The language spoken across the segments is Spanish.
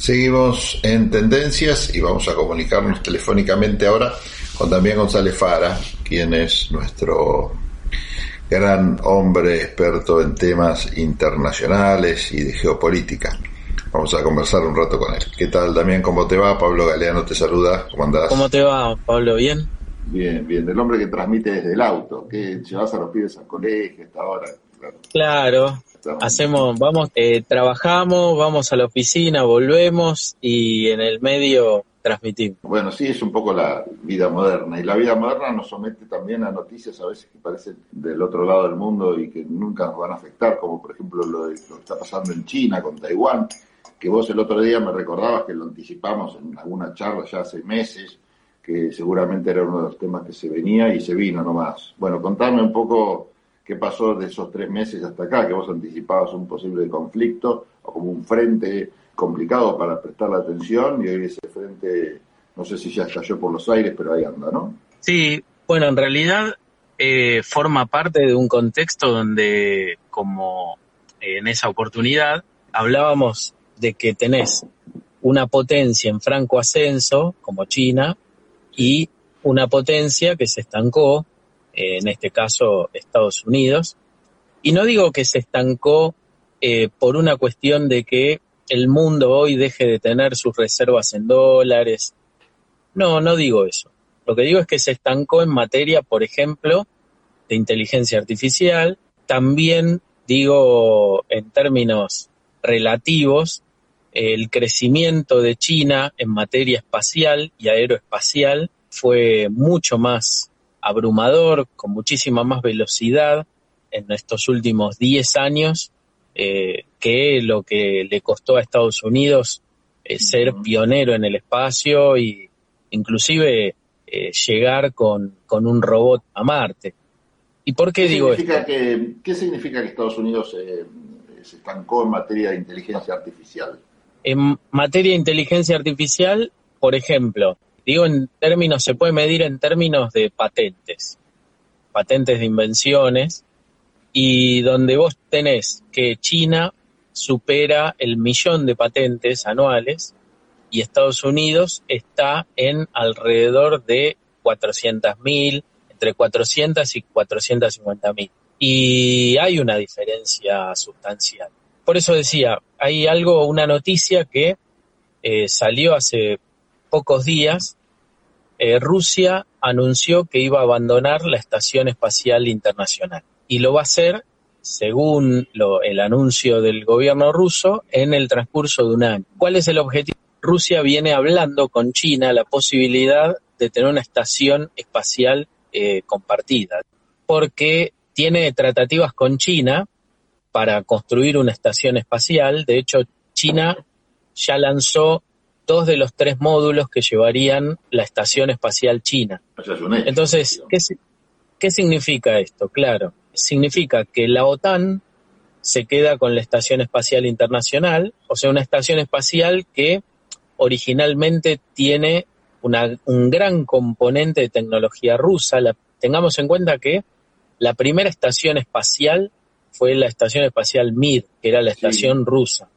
Seguimos en tendencias y vamos a comunicarnos telefónicamente ahora con Damián González Fara, quien es nuestro gran hombre experto en temas internacionales y de geopolítica. Vamos a conversar un rato con él. ¿Qué tal, Damián? ¿Cómo te va? Pablo Galeano te saluda. ¿Cómo andás? ¿Cómo te va, Pablo? ¿Bien? Bien, bien. Del hombre que transmite desde el auto, que llevas a los pibes al colegio hasta ahora. Claro, hacemos, vamos, eh, trabajamos, vamos a la oficina, volvemos y en el medio transmitimos. Bueno, sí, es un poco la vida moderna. Y la vida moderna nos somete también a noticias a veces que parecen del otro lado del mundo y que nunca nos van a afectar, como por ejemplo lo, de- lo que está pasando en China con Taiwán, que vos el otro día me recordabas que lo anticipamos en alguna charla ya hace meses, que seguramente era uno de los temas que se venía y se vino nomás. Bueno, contame un poco qué pasó de esos tres meses hasta acá, que vos anticipabas un posible conflicto o como un frente complicado para prestar la atención y hoy ese frente, no sé si ya estalló por los aires, pero ahí anda, ¿no? Sí, bueno, en realidad eh, forma parte de un contexto donde, como eh, en esa oportunidad, hablábamos de que tenés una potencia en franco ascenso, como China, y una potencia que se estancó, en este caso Estados Unidos. Y no digo que se estancó eh, por una cuestión de que el mundo hoy deje de tener sus reservas en dólares. No, no digo eso. Lo que digo es que se estancó en materia, por ejemplo, de inteligencia artificial. También digo en términos relativos, el crecimiento de China en materia espacial y aeroespacial fue mucho más abrumador, con muchísima más velocidad en estos últimos 10 años eh, que lo que le costó a Estados Unidos eh, ser pionero en el espacio y inclusive eh, llegar con, con un robot a Marte. ¿Y por qué, digo esto? que, ¿Qué significa que Estados Unidos se estancó en materia de inteligencia artificial? En materia de inteligencia artificial, por ejemplo, digo en términos, se puede medir en términos de patentes, patentes de invenciones, y donde vos tenés que China supera el millón de patentes anuales y Estados Unidos está en alrededor de 400.000, entre 400 y 450.000. Y hay una diferencia sustancial. Por eso decía, hay algo, una noticia que eh, salió hace pocos días. Eh, Rusia anunció que iba a abandonar la Estación Espacial Internacional y lo va a hacer, según el anuncio del gobierno ruso, en el transcurso de un año. ¿Cuál es el objetivo? Rusia viene hablando con China la posibilidad de tener una estación espacial eh, compartida, porque tiene tratativas con China para construir una estación espacial. De hecho, China ya lanzó dos de los tres módulos que llevarían la estación espacial china. Entonces, ¿qué, si- ¿qué significa esto? Claro, significa que la OTAN se queda con la Estación Espacial Internacional, o sea, una estación espacial que originalmente tiene una- un gran componente de tecnología rusa. La- tengamos en cuenta que la primera estación espacial fue la Estación Espacial Mir, que era la Sí. estación rusa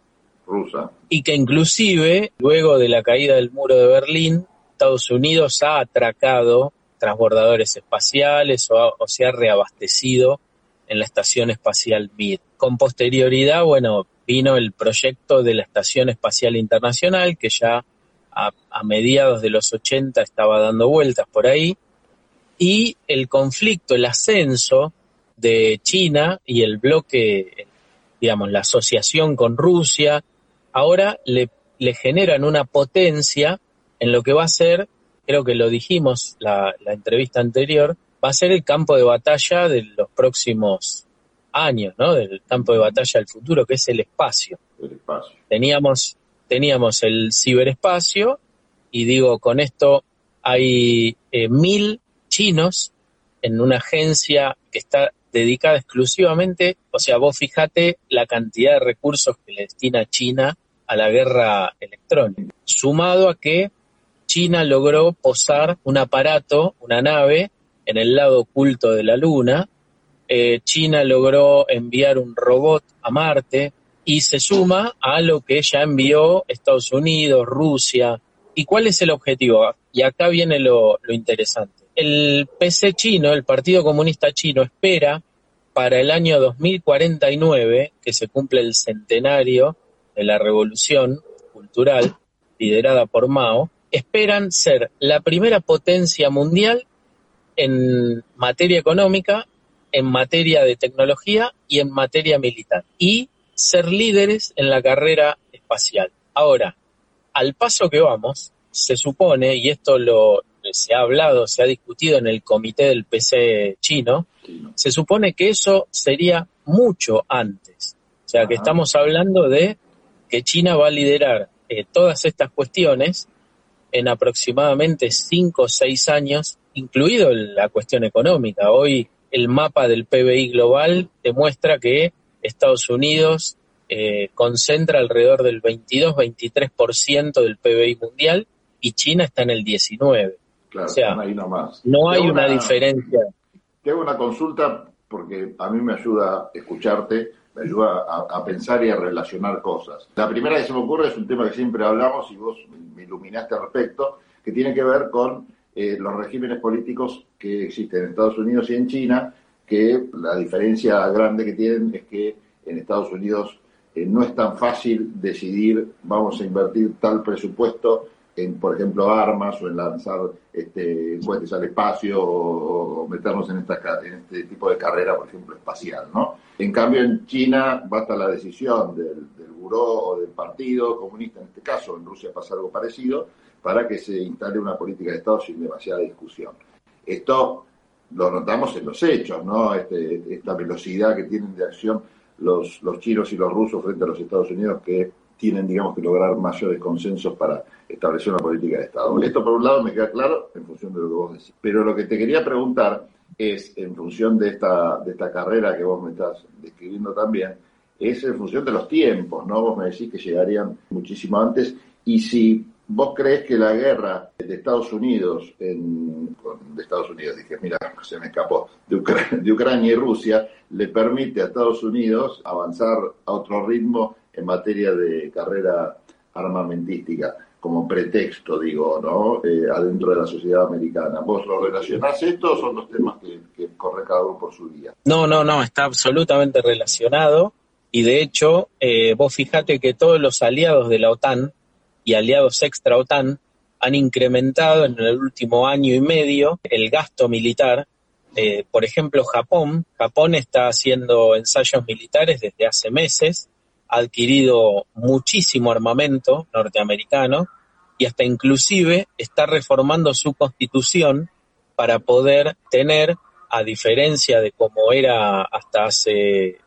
y que inclusive luego de la caída del muro de Berlín, Estados Unidos ha atracado transbordadores espaciales o, se ha reabastecido en la Estación Espacial Mir. Con posterioridad, bueno, vino el proyecto de la Estación Espacial Internacional, que ya a mediados de los 80 estaba dando vueltas por ahí, y el conflicto, el ascenso de China y el bloque, digamos, la asociación con Rusia, ahora le, le generan una potencia en lo que va a ser, creo que lo dijimos la, la entrevista anterior, va a ser el campo de batalla de los próximos años, ¿no? Del campo de batalla del futuro, que es el espacio. Teníamos, teníamos el ciberespacio, y digo, con esto hay eh, mil chinos en una agencia que está dedicada exclusivamente, o sea, vos fijate la cantidad de recursos que le destina China a la guerra electrónica, sumado a que China logró posar un aparato, una nave, en el lado oculto de la Luna, eh, China logró enviar un robot a Marte y se suma a lo que ya envió Estados Unidos, Rusia. ¿Y cuál es el objetivo? Y acá viene lo interesante el PC chino, el Partido Comunista Chino, espera para el año 2049, que se cumple el centenario de la revolución cultural liderada por Mao, esperan ser la primera potencia mundial en materia económica, en materia de tecnología y en materia militar, y ser líderes en la carrera espacial. Ahora, al paso que vamos, se supone, y esto lo, se ha hablado, se ha discutido en el comité del PC chino, se supone que eso sería mucho antes. O sea, que estamos hablando de que China va a liderar eh, todas estas cuestiones en aproximadamente cinco o seis años, incluido la cuestión económica. Hoy el mapa del PBI global demuestra que Estados Unidos eh, concentra alrededor del 22-23% del PBI mundial y China está en el 19%. Claro, o sea, ahí nomás. No hay una, diferencia. Te hago una consulta porque a mí me ayuda escucharte, me ayuda a, pensar y a relacionar cosas. La primera que se me ocurre es un tema que siempre hablamos y vos me iluminaste al respecto, que tiene que ver con eh, los regímenes políticos que existen en Estados Unidos y en China, que la diferencia grande que tienen es que en Estados Unidos eh, no es tan fácil decidir vamos a invertir tal presupuesto en, por ejemplo, armas o en lanzar este, cohetes al espacio o, meternos en, esta, en este tipo de carrera, por ejemplo, espacial, ¿no? En cambio, en China basta la decisión del, del buró o del partido comunista, en este caso, en Rusia pasa algo parecido, para que se instale una política de Estado sin demasiada discusión. Esto lo notamos en los hechos, ¿no? Este, esta velocidad que tienen de acción los, los chinos y los rusos frente a los Estados Unidos que tienen, digamos, que lograr mayores consensos para establecer una política de Estado. Esto, por un lado, me queda claro en función de lo que vos decís. Pero lo que te quería preguntar es, en función de esta, de esta carrera que vos me estás describiendo también, es en función de los tiempos, ¿no? Vos me decís que llegarían muchísimo antes y si vos crees que la guerra de Estados Unidos, de Estados Unidos, dije, mira, se me escapó, de, de Ucrania y Rusia, le permite a Estados Unidos avanzar a otro ritmo en materia de carrera armamentística, como pretexto, digo, ¿no? Eh, adentro de la sociedad americana. ¿Vos lo relacionás esto o son los temas que, corre cada uno por su día? No, no, no, está absolutamente relacionado. Y de hecho, eh, vos fijate que todos los aliados de la OTAN y aliados extra OTAN han incrementado en el último año y medio el gasto militar. Eh, por ejemplo, Japón. Japón está haciendo ensayos militares desde hace meses adquirido muchísimo armamento norteamericano y hasta inclusive está reformando su constitución para poder tener, a diferencia de como era hasta hace,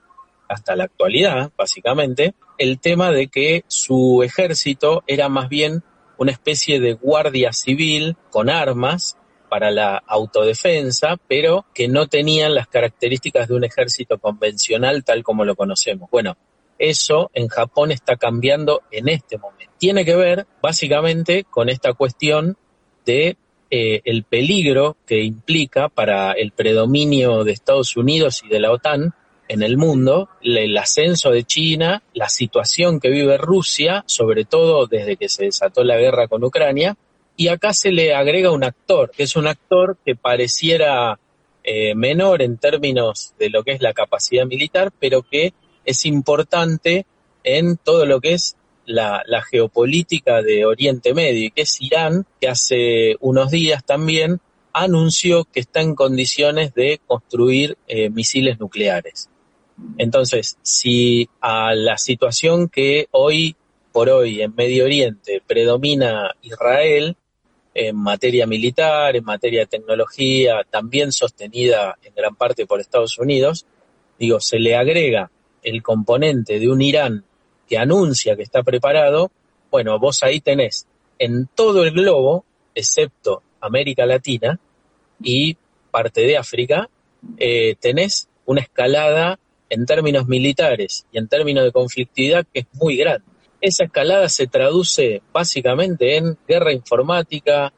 hasta la actualidad, básicamente, el tema de que su ejército era más bien una especie de guardia civil con armas para la autodefensa, pero que no tenían las características de un ejército convencional tal como lo conocemos. Bueno, eso en Japón está cambiando en este momento. Tiene que ver básicamente con esta cuestión de eh, el peligro que implica para el predominio de Estados Unidos y de la OTAN en el mundo, el ascenso de China, la situación que vive Rusia, sobre todo desde que se desató la guerra con Ucrania, y acá se le agrega un actor, que es un actor que pareciera eh, menor en términos de lo que es la capacidad militar, pero que es importante en todo lo que es la, geopolítica de Oriente Medio, y que es Irán, que hace unos días también anunció que está en condiciones de construir eh, misiles nucleares. Entonces, si a la situación que hoy por hoy en Medio Oriente predomina Israel en materia militar, en materia de tecnología, también sostenida en gran parte por Estados Unidos, digo, se le agrega el componente de un Irán que anuncia que está preparado, bueno, vos ahí tenés en todo el globo, excepto América Latina, y parte de África, eh, tenés una escalada en términos militares y en términos de conflictividad que es muy grande. Esa escalada se traduce básicamente en guerra informática,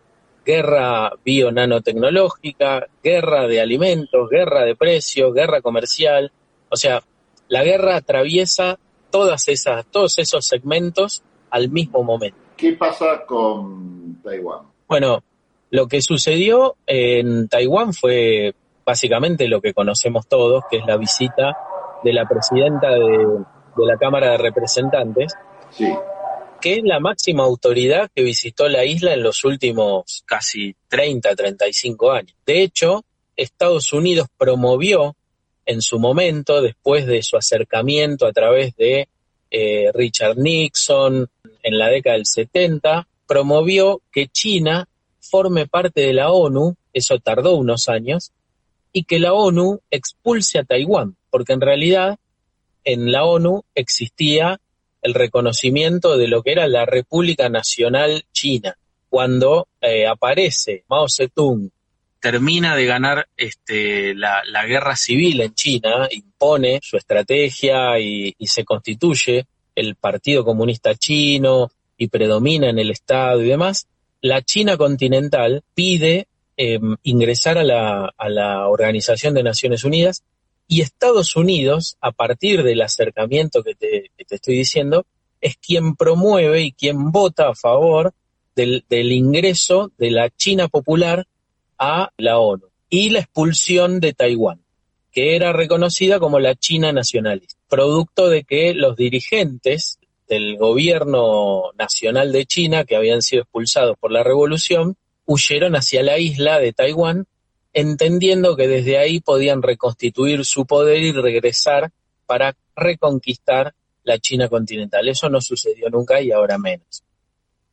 guerra bio-nanotecnológica, guerra de alimentos, guerra de precios, guerra comercial. O sea, la guerra atraviesa todas esas, todos esos segmentos al mismo momento. ¿Qué pasa con Taiwán? Bueno, lo que sucedió en Taiwán fue básicamente lo que conocemos todos, que es la visita de la presidenta de, la Cámara de Representantes, que es la máxima autoridad que visitó la isla en los últimos casi 30, 35 años. De hecho, Estados Unidos promovió en su momento, después de su acercamiento a través de eh, Richard Nixon en la década del 70, promovió que China forme parte de la ONU, eso tardó unos años, y que la ONU expulse a Taiwán, porque en realidad en la ONU existía el reconocimiento de lo que era la República Nacional China. Cuando eh, aparece Mao Zedong, termina de ganar este, la, guerra civil en China, impone su estrategia y, se constituye el Partido Comunista Chino y predomina en el Estado y demás, la China continental pide em, ingresar a la, a la Organización de Naciones Unidas y Estados Unidos, a partir del acercamiento que te, estoy diciendo, es quien promueve y quien vota a favor del, ingreso de la China popular a la ONU y la expulsión de Taiwán, que era reconocida como la China nacionalista, producto de que los dirigentes del gobierno nacional de China, que habían sido expulsados por la revolución, huyeron hacia la isla de Taiwán entendiendo que desde ahí podían reconstituir su poder y regresar para reconquistar la China continental. Eso no sucedió nunca y ahora menos.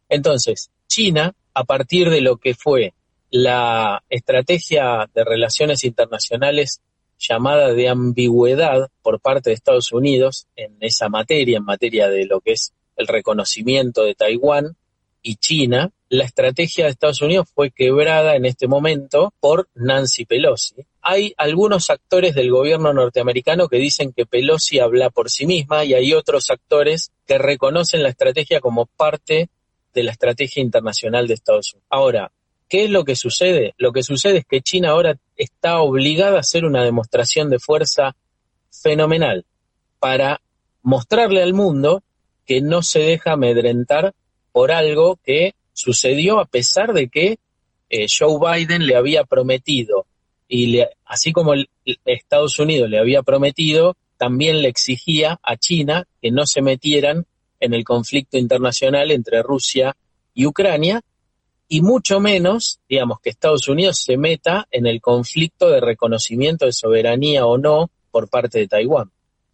Entonces, China, a partir de lo que fue la estrategia de relaciones internacionales llamada de ambigüedad por parte de Estados Unidos en esa materia, en materia de lo que es el reconocimiento de Taiwán y China, la estrategia de Estados Unidos fue quebrada en este momento por Nancy Pelosi. Hay algunos actores del gobierno norteamericano que dicen que Pelosi habla por sí misma y hay otros actores que reconocen la estrategia como parte de la estrategia internacional de Estados Unidos. Ahora, ¿qué es lo que sucede? Lo que sucede es que China ahora está obligada a hacer una demostración de fuerza fenomenal para mostrarle al mundo que no se deja amedrentar por algo que sucedió a pesar de que eh, Joe Biden le había prometido, y así como Estados Unidos le había prometido, también le exigía a China que no se metieran en el conflicto internacional entre Rusia y Ucrania, y mucho menos, digamos, que Estados Unidos se meta en el conflicto de reconocimiento de soberanía o no por parte de Taiwán.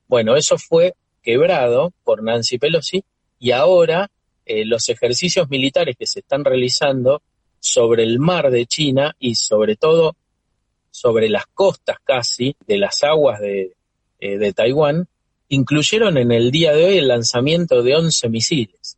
Bueno, eso fue quebrado por Nancy Pelosi y ahora eh, los ejercicios militares que se están realizando sobre el mar de China y sobre todo sobre las costas casi de las aguas de, eh, de Taiwán, incluyeron en el día de hoy el lanzamiento de 11 misiles.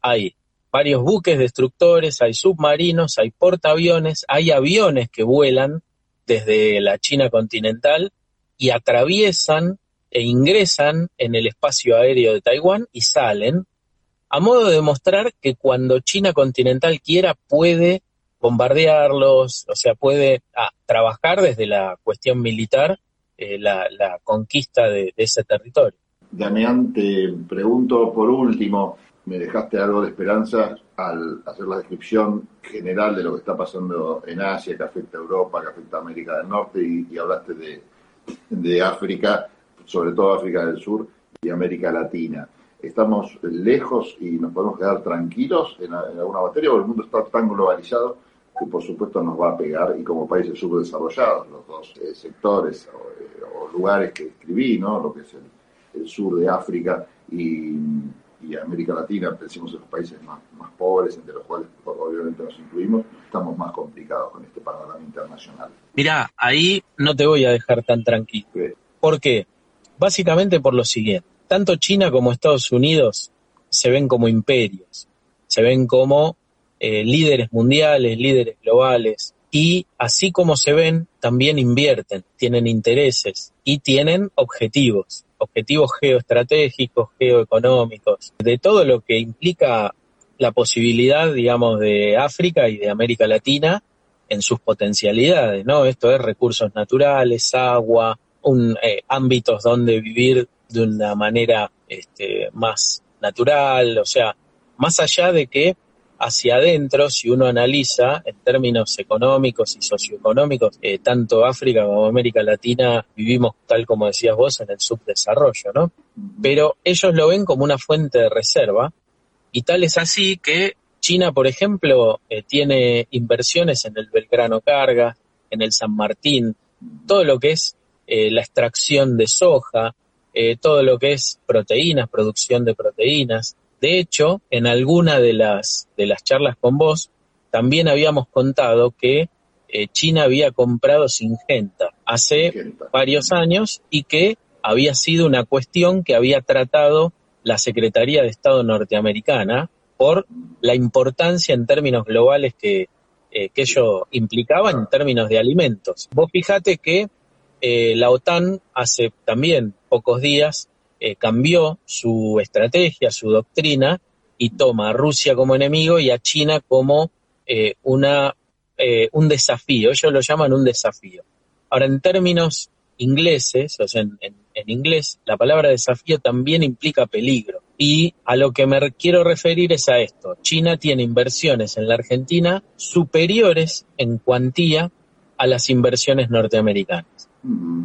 Hay varios buques destructores, hay submarinos, hay portaaviones, hay aviones que vuelan desde la China continental y atraviesan e ingresan en el espacio aéreo de Taiwán y salen a modo de demostrar que cuando China continental quiera puede bombardearlos, o sea, puede ah, trabajar desde la cuestión militar eh, la, conquista de, ese territorio. Damián, pregunto por último, me dejaste algo de esperanza al hacer la descripción general de lo que está pasando en Asia, que afecta a Europa, que afecta a América del Norte, y, hablaste de, de África, sobre todo África del Sur y América Latina. Estamos lejos y nos podemos quedar tranquilos en, alguna materia, porque el mundo está tan globalizado que por supuesto nos va a pegar y como países subdesarrollados, los dos eh, sectores eh, o, lugares que escribí, ¿no? lo que es el, sur de África y, América Latina, pensemos en los países más, más pobres, entre los cuales obviamente nos incluimos, estamos más complicados con este panorama internacional. Mira, ahí no te voy a dejar tan tranquilo. ¿Por qué? Básicamente por lo siguiente tanto China como Estados Unidos se ven como imperios, se ven como eh, líderes mundiales, líderes globales, y así como se ven, también invierten, tienen intereses y tienen objetivos, objetivos geoestratégicos, geoeconómicos, de todo lo que implica la posibilidad, digamos, de África y de América Latina en sus potencialidades, ¿no? Esto es recursos naturales, agua, un, eh, ámbitos donde vivir de una manera este, más natural, o sea, más allá de que hacia adentro, si uno analiza en términos económicos y socioeconómicos, eh, tanto África como América Latina vivimos, tal como decías vos, en el subdesarrollo, ¿no? Pero ellos lo ven como una fuente de reserva y tal es así que China, por ejemplo, eh, tiene inversiones en el Belgrano Carga, en el San Martín, todo lo que es eh, la extracción de soja, todo lo que es proteínas, producción de proteínas, de hecho, en alguna de las, de las charlas con vos, también habíamos contado que eh, China había comprado Singenta hace varios años y que había sido una cuestión que había tratado la Secretaría de Estado norteamericana por la importancia en términos globales que, eh, que ello implicaba en términos de alimentos. Vos fijate que eh, la OTAN hace también pocos días eh, cambió su estrategia, su doctrina y toma a Rusia como enemigo y a China como eh, una, eh, un desafío. Ellos lo llaman un desafío. Ahora, en términos ingleses, o sea, en, en inglés, la palabra desafío también implica peligro. Y a lo que me quiero referir es a esto. China tiene inversiones en la Argentina superiores en cuantía a las inversiones norteamericanas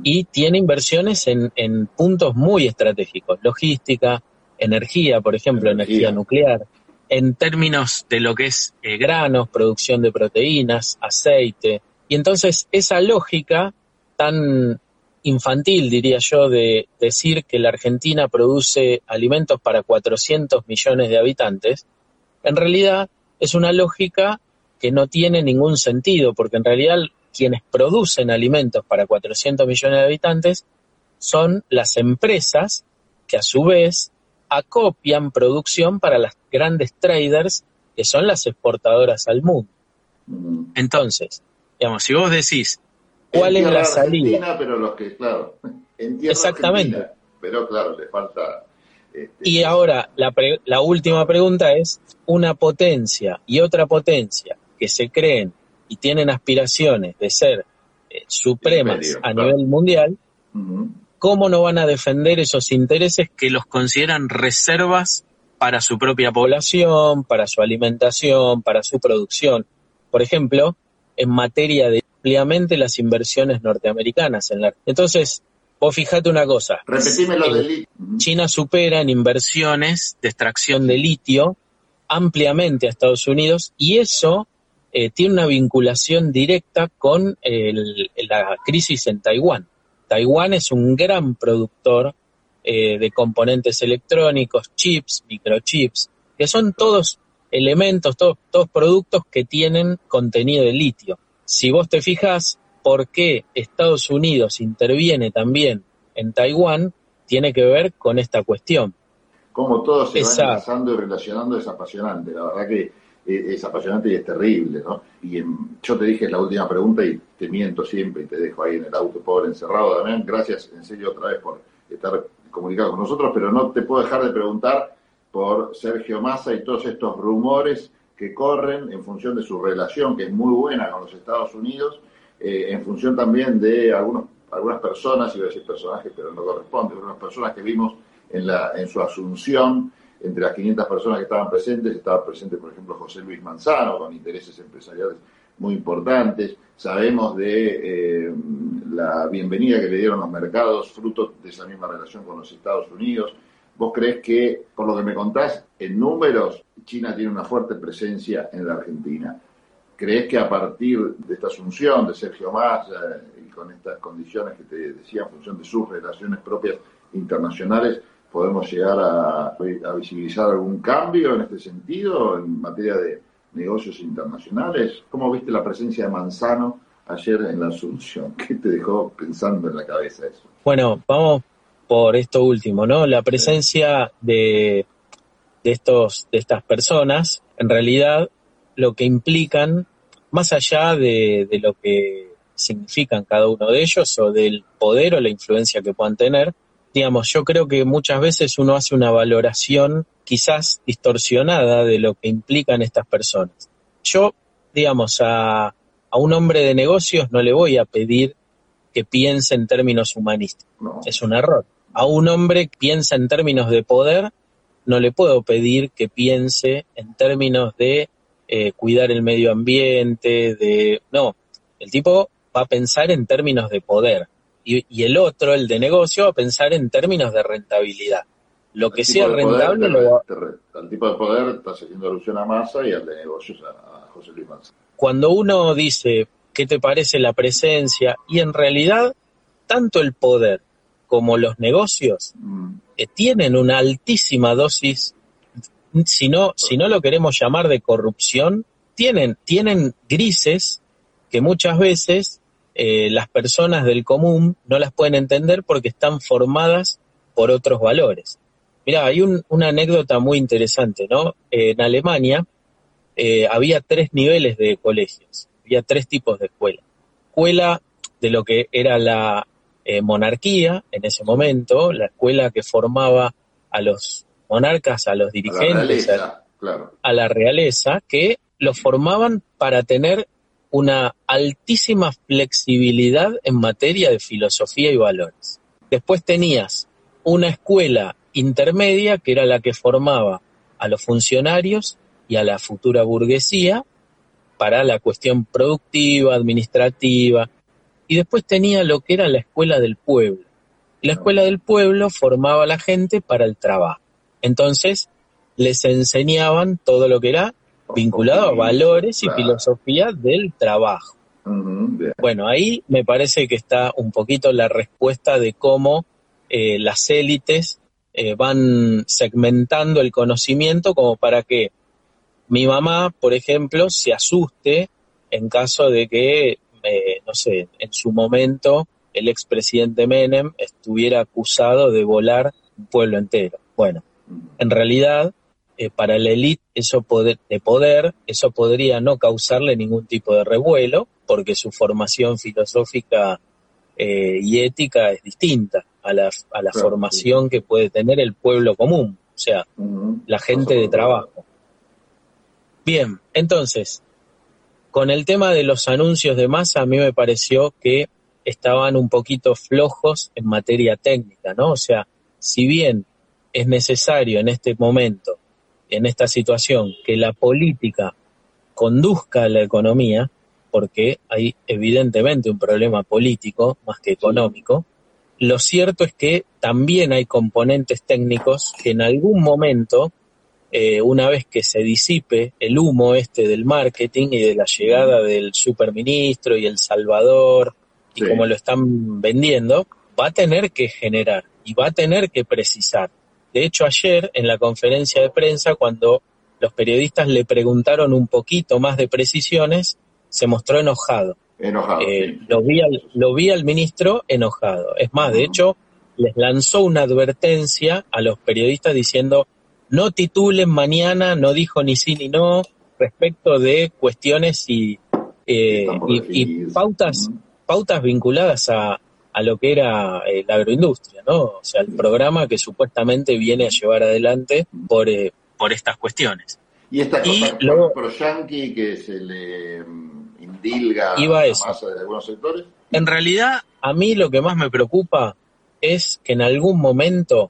y tiene inversiones en, en puntos muy estratégicos, logística, energía, por ejemplo, energía, nuclear, en términos de lo que es eh, granos, producción de proteínas, aceite. Y entonces esa lógica tan infantil, diría yo, de decir que la Argentina produce alimentos para 400 millones de habitantes, en realidad es una lógica que no tiene ningún sentido, porque en realidad quienes producen alimentos para 400 millones de habitantes son las empresas que a su vez acopian producción para las grandes traders que son las exportadoras al mundo. Entonces, digamos, si vos decís, ¿cuál es la salida? Pero los que, claro, Exactamente. pero claro, le falta... Este, y ahora, la, la última pregunta es, una potencia y otra potencia que se creen y tienen aspiraciones de ser eh, supremas a nivel mundial, ¿cómo no van a defender esos intereses que los consideran reservas para su propia población, para su alimentación, para su producción? Por ejemplo, en materia de ampliamente las inversiones norteamericanas. En la... Entonces, vos fijate una cosa. Repetime lo de litio. China supera en inversiones de extracción de litio ampliamente a Estados Unidos y eso eh, tiene una vinculación directa con la crisis en Taiwán. Taiwán es un gran productor eh, de componentes electrónicos, chips, microchips, que son todos elementos, todos, todos productos que tienen contenido de litio. Si vos te fijas por qué Estados Unidos interviene también en Taiwán, tiene que ver con esta cuestión. Como todo se va enlazando y relacionando es apasionante. La verdad que es, apasionante y es terrible, ¿no? Y yo te dije la última pregunta y te miento siempre y te dejo ahí en el auto pobre encerrado, Damián. Gracias en serio otra vez por estar comunicado con nosotros, pero no te puedo dejar de preguntar por Sergio Massa y todos estos rumores que corren en función de su relación, que es muy buena con los Estados Unidos, eh, en función también de algunos, algunas personas, iba a decir personajes, pero no corresponde, algunas personas que vimos en, la, en su asunción entre las 500 personas que estaban presentes, estaba presente, por ejemplo, José Luis Manzano, con intereses empresariales muy importantes. Sabemos de eh, la bienvenida que le dieron los mercados, fruto de esa misma relación con los Estados Unidos. ¿Vos crees que, por lo que me contás, en números, China tiene una fuerte presencia en la Argentina? ¿Crees que a partir de esta asunción de Sergio Massa y con estas condiciones que te decía en función de sus relaciones propias internacionales, podemos llegar a, visibilizar algún cambio en este sentido en materia de negocios internacionales? ¿Cómo viste la presencia de Manzano ayer en la Asunción? ¿Qué te dejó pensando en la cabeza eso? Bueno, vamos por esto último, ¿no? La presencia de, de, estos, de estas personas, en realidad, lo que implican más allá de, de lo que significan cada uno de ellos o del poder o la influencia que puedan tener, digamos, yo creo que muchas veces uno hace una valoración quizás distorsionada de lo que implican estas personas. Yo, digamos, a, a un hombre de negocios no le voy a pedir que piense en términos humanistas. No. Es un error. A un hombre que piensa en términos de poder, no le puedo pedir que piense en términos de eh, cuidar el medio ambiente, de... No, el tipo va a pensar en términos de poder. Y, y el otro, el de negocio, a pensar en términos de rentabilidad. Lo que sea poder rentable lo va, Al tipo de poder estás haciendo alusión a Massa y al de negocios a, a José Luis Massa. cuando uno dice qué te parece la presencia y en realidad tanto el poder como los negocios Mm, eh, tienen una altísima dosis, si no, si no lo queremos llamar de corrupción, tienen, tienen grises que muchas veces eh, las personas del común no las pueden entender porque están formadas por otros valores. Mira, hay un- una anécdota muy interesante, ¿no? Eh, en Alemania eh, había tres niveles de colegios, había tres tipos de escuela. Escuela de lo que era la monarquía en ese momento, la escuela que formaba a los monarcas, a los a la dirigentes, a, realeza, claro. a la realeza, que los formaban para tener una altísima flexibilidad en materia de filosofía y valores. Después tenías una escuela intermedia que era la que formaba a los funcionarios y a la futura burguesía para la cuestión productiva, administrativa, y después tenía lo que era la escuela del pueblo. La escuela del pueblo formaba a la gente para el trabajo. Entonces, les enseñaban todo lo que era vinculado a valores y Claro. filosofía del trabajo. Bueno, ahí me parece que está un poquito la respuesta de cómo eh, las élites eh, van segmentando el conocimiento como para que mi mamá, por ejemplo, se asuste en caso de que, eh, no sé, en su momento el expresidente Menem estuviera acusado de volar un pueblo entero. Bueno, en realidad, eh, para la élite eso poder, de poder, eso podría no causarle ningún tipo de revuelo, porque su formación filosófica eh, y ética es distinta a la, a la Claro, formación que puede tener el pueblo común, o sea, la gente de trabajo. Bien, entonces, con el tema de los anuncios de masa, a mí me pareció que estaban un poquito flojos en materia técnica, ¿no? O sea, si bien es necesario en este momento, en esta situación, que la política conduzca a la economía, porque hay evidentemente un problema político más que económico, lo cierto es que también hay componentes técnicos que en algún momento, eh, una vez que se disipe el humo este del marketing y de la llegada del superministro y el Salvador, y Sí. como lo están vendiendo, va a tener que generar y va a tener que precisar. De hecho, ayer en la conferencia de prensa, cuando los periodistas le preguntaron un poquito más de precisiones, se mostró enojado. Enojado. Eh, sí. lo, vi al, lo vi al ministro enojado. Es más, de hecho, les lanzó una advertencia a los periodistas diciendo, no titulen mañana, no dijo ni sí ni no, respecto de cuestiones y, eh, y, y pautas vinculadas a, a lo que era eh, la agroindustria, ¿no? O sea, el programa que supuestamente viene a llevar adelante por, eh, por estas cuestiones. Y esta Y cosa luego- pro yanqui que se le mm, indilga Iba a a eso. masa de algunos sectores. En realidad, a mí lo que más me preocupa es que en algún momento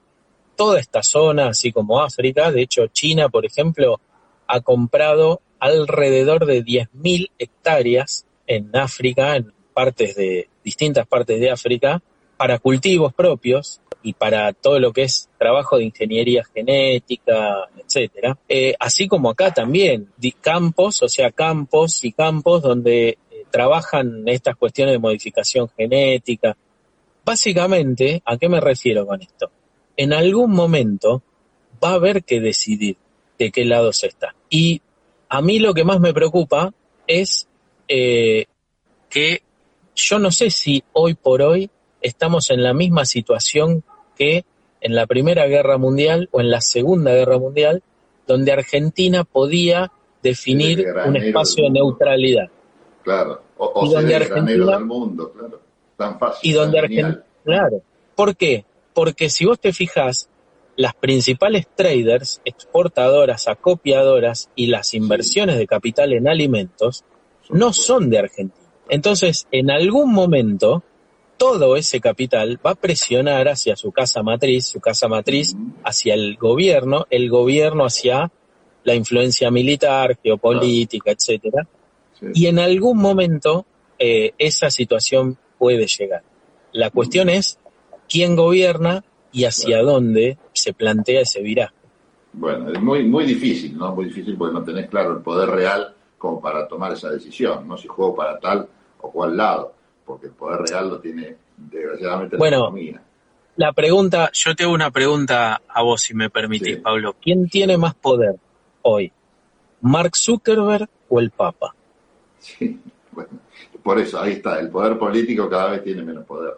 toda esta zona, así como África, de hecho China, por ejemplo, ha comprado alrededor de 10.000 hectáreas en África, en partes de distintas partes de África, para cultivos propios y para todo lo que es trabajo de ingeniería genética, etcétera. Eh, así como acá también, campos, o sea, campos y campos donde eh, trabajan estas cuestiones de modificación genética. Básicamente, ¿a qué me refiero con esto? En algún momento va a haber que decidir de qué lado se está. Y a mí lo que más me preocupa es eh, que yo no sé si hoy por hoy estamos en la misma situación que en la Primera Guerra Mundial o en la Segunda Guerra Mundial, donde Argentina podía definir un espacio de neutralidad. Claro, o, ser el granero del mundo, claro. Tan fácil. Y donde Argentina, claro. ¿Por qué? Porque si vos te fijas, las principales traders, exportadoras, acopiadoras y las inversiones de capital en alimentos no son de Argentina. Entonces, en algún momento, todo ese capital va a presionar hacia su casa matriz, su casa matriz hacia el gobierno, el gobierno hacia la influencia militar, geopolítica, etcétera. Y en algún momento eh, esa situación puede llegar. La cuestión es quién gobierna y hacia dónde se plantea ese viraje. Bueno, es muy, muy difícil, ¿no? Muy difícil porque no tenés claro el poder real como para tomar esa decisión, ¿no? Si juego para tal o cual lado, porque el poder real lo tiene desgraciadamente bueno, la economía. La pregunta, yo te hago una pregunta a vos, si me permitís, Pablo. ¿Quién tiene más poder hoy? ¿Mark Zuckerberg o el Papa? Sí, bueno, por eso, ahí está, el poder político cada vez tiene menos poder.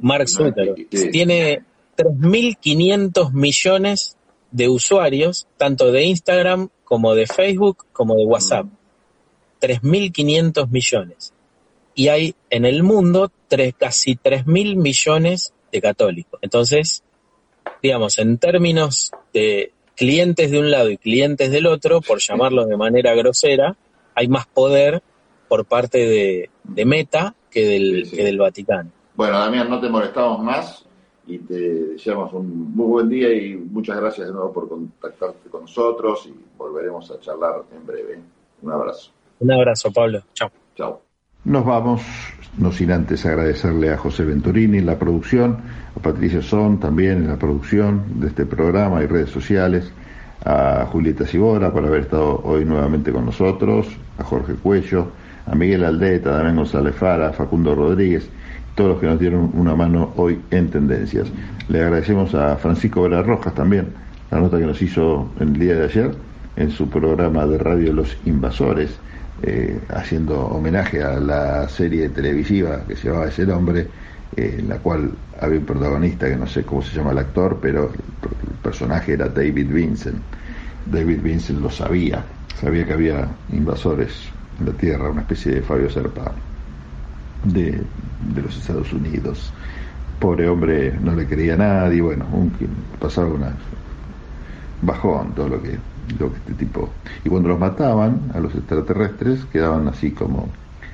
Mark Zuckerberg tiene 3.500 millones de usuarios, tanto de Instagram como de Facebook como de WhatsApp. 3.500 millones. Y hay en el mundo tres, casi 3.000 millones de católicos. Entonces, digamos, en términos de clientes de un lado y clientes del otro, por llamarlo de manera grosera, hay más poder por parte de, Meta que del, que del Vaticano. Bueno, Damián, no te molestamos más y te deseamos un muy buen día y muchas gracias de nuevo por contactarte con nosotros y volveremos a charlar en breve. Un abrazo. Un abrazo, Pablo. Chao. Chao. Nos vamos, no sin antes agradecerle a José Venturini en la producción, a Patricia Son también en la producción de este programa y redes sociales, a Julieta Sibora por haber estado hoy nuevamente con nosotros, a Jorge Cuello, a Miguel Aldeta, a Damián González Fara, a Facundo Rodríguez, todos los que nos dieron una mano hoy en Tendencias. Le agradecemos a Francisco Vera Rojas también, la nota que nos hizo el día de ayer en su programa de radio Los Invasores, eh, haciendo homenaje a la serie televisiva que se llamaba ese nombre, eh, en la cual había un protagonista que no sé cómo se llama el actor, pero el personaje era David Vincent. David Vincent lo sabía, sabía que había invasores en la Tierra, una especie de Fabio Serpa de, los Estados Unidos. Pobre hombre, no le creía a nadie, bueno, un, pasaba una bajón todo lo que, lo que este tipo. Y cuando los mataban a los extraterrestres, quedaban así como